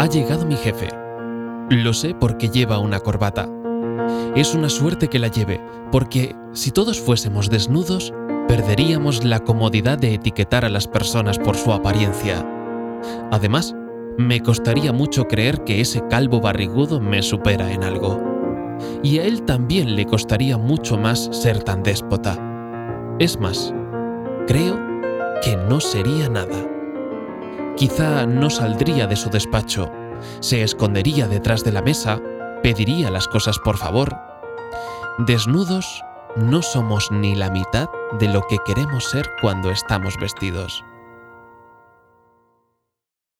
Ha llegado mi jefe. Lo sé porque lleva una corbata. Es una suerte que la lleve, porque si todos fuésemos desnudos, perderíamos la comodidad de etiquetar a las personas por su apariencia. Además, me costaría mucho creer que ese calvo barrigudo me supera en algo. Y a él también le costaría mucho más ser tan déspota. Es más, creo que no sería nada. Quizá no saldría de su despacho, se escondería detrás de la mesa, pediría las cosas por favor. Desnudos no somos ni la mitad de lo que queremos ser cuando estamos vestidos.